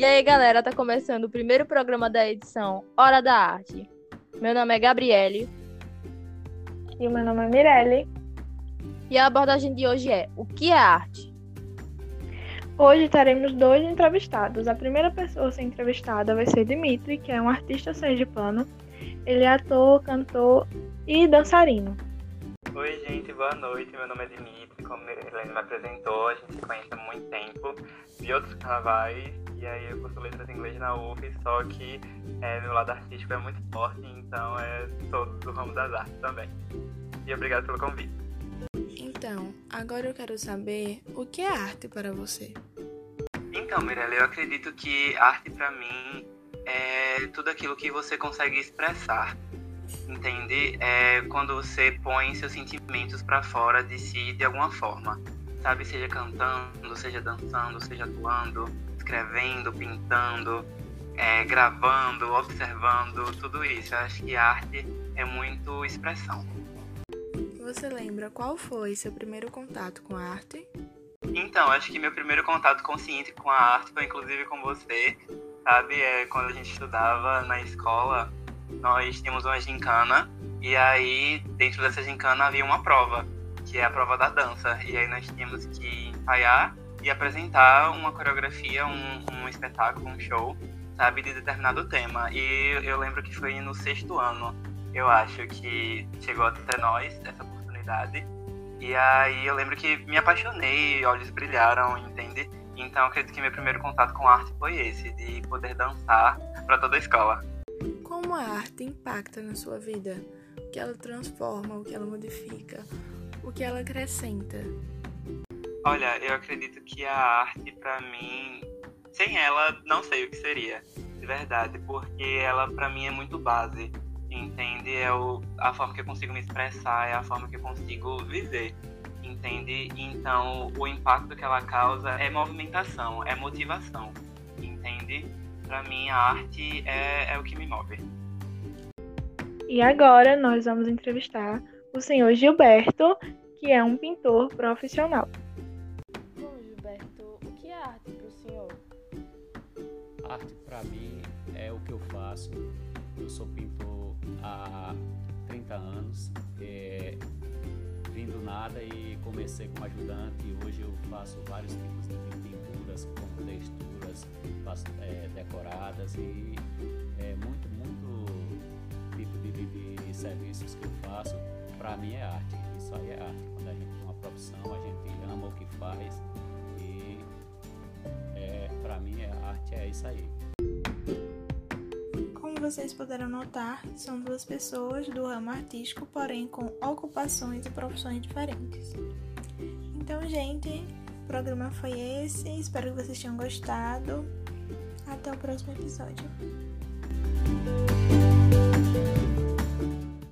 E aí, galera, tá começando o primeiro programa da edição Hora da Arte. Meu nome é Gabriele. E o meu nome é Mirelle. E a abordagem de hoje é: o que é arte? Hoje teremos dois entrevistados. A primeira pessoa a ser entrevistada vai ser Dimitri, que é um artista sergipano. Ele é ator, cantor e dançarino. Oi, gente, boa noite. Meu nome é Dimitri. Como a Helene me apresentou, a gente se conhece há muito tempo, de outros carnavais. E aí eu curso letras em inglês na UF, só que é, meu lado artístico é muito forte, então é todo do ramo das artes também. E obrigado pelo convite. Então, agora eu quero saber o que é arte para você. Então, Mirella, eu acredito que arte para mim é tudo aquilo que você consegue expressar entende? É quando você põe seus sentimentos para fora de si de alguma forma, sabe? Seja cantando, seja dançando, seja atuando, escrevendo, pintando, é, gravando, observando, tudo isso. Eu acho que arte é muito expressão. Você lembra qual foi seu primeiro contato com a arte? Então, acho que meu primeiro contato consciente com a arte foi inclusive com você, sabe? É quando a gente estudava na escola, nós tínhamos uma gincana e aí dentro dessa gincana havia uma prova, que é a prova da dança. E aí nós tínhamos que ensaiar e apresentar uma coreografia, um, um espetáculo, um show, sabe, de determinado tema. E eu lembro que foi no sexto ano, eu acho, que chegou até nós essa oportunidade. E aí eu lembro que me apaixonei, olhos brilharam, entende? Então acredito que meu primeiro contato com arte foi esse, de poder dançar para toda a escola. Como a arte impacta na sua vida? O que ela transforma, o que ela modifica, o que ela acrescenta? Olha, eu acredito que a arte, para mim, sem ela, não sei o que seria, de verdade, porque ela, para mim, é muito base, entende? É o, a forma que eu consigo me expressar, é a forma que eu consigo viver, entende? Então, o impacto que ela causa é movimentação, é motivação, entende? Para mim, a arte é, é o que me move. E agora nós vamos entrevistar o senhor Gilberto, que é um pintor profissional. Arte para mim é o que eu faço. Eu sou pintor há 30 anos. É, vim do nada e comecei como ajudante. E hoje eu faço vários tipos de pinturas, como texturas, faço, é, decoradas e é muito, muito tipo de, de, de serviços que eu faço. Para mim é arte. Isso aí é arte. Quando a gente tem uma profissão, a gente ama isso aí. Como vocês puderam notar, são duas pessoas do ramo artístico, porém com ocupações e profissões diferentes. Então, gente, o programa foi esse. Espero que vocês tenham gostado. Até o próximo episódio.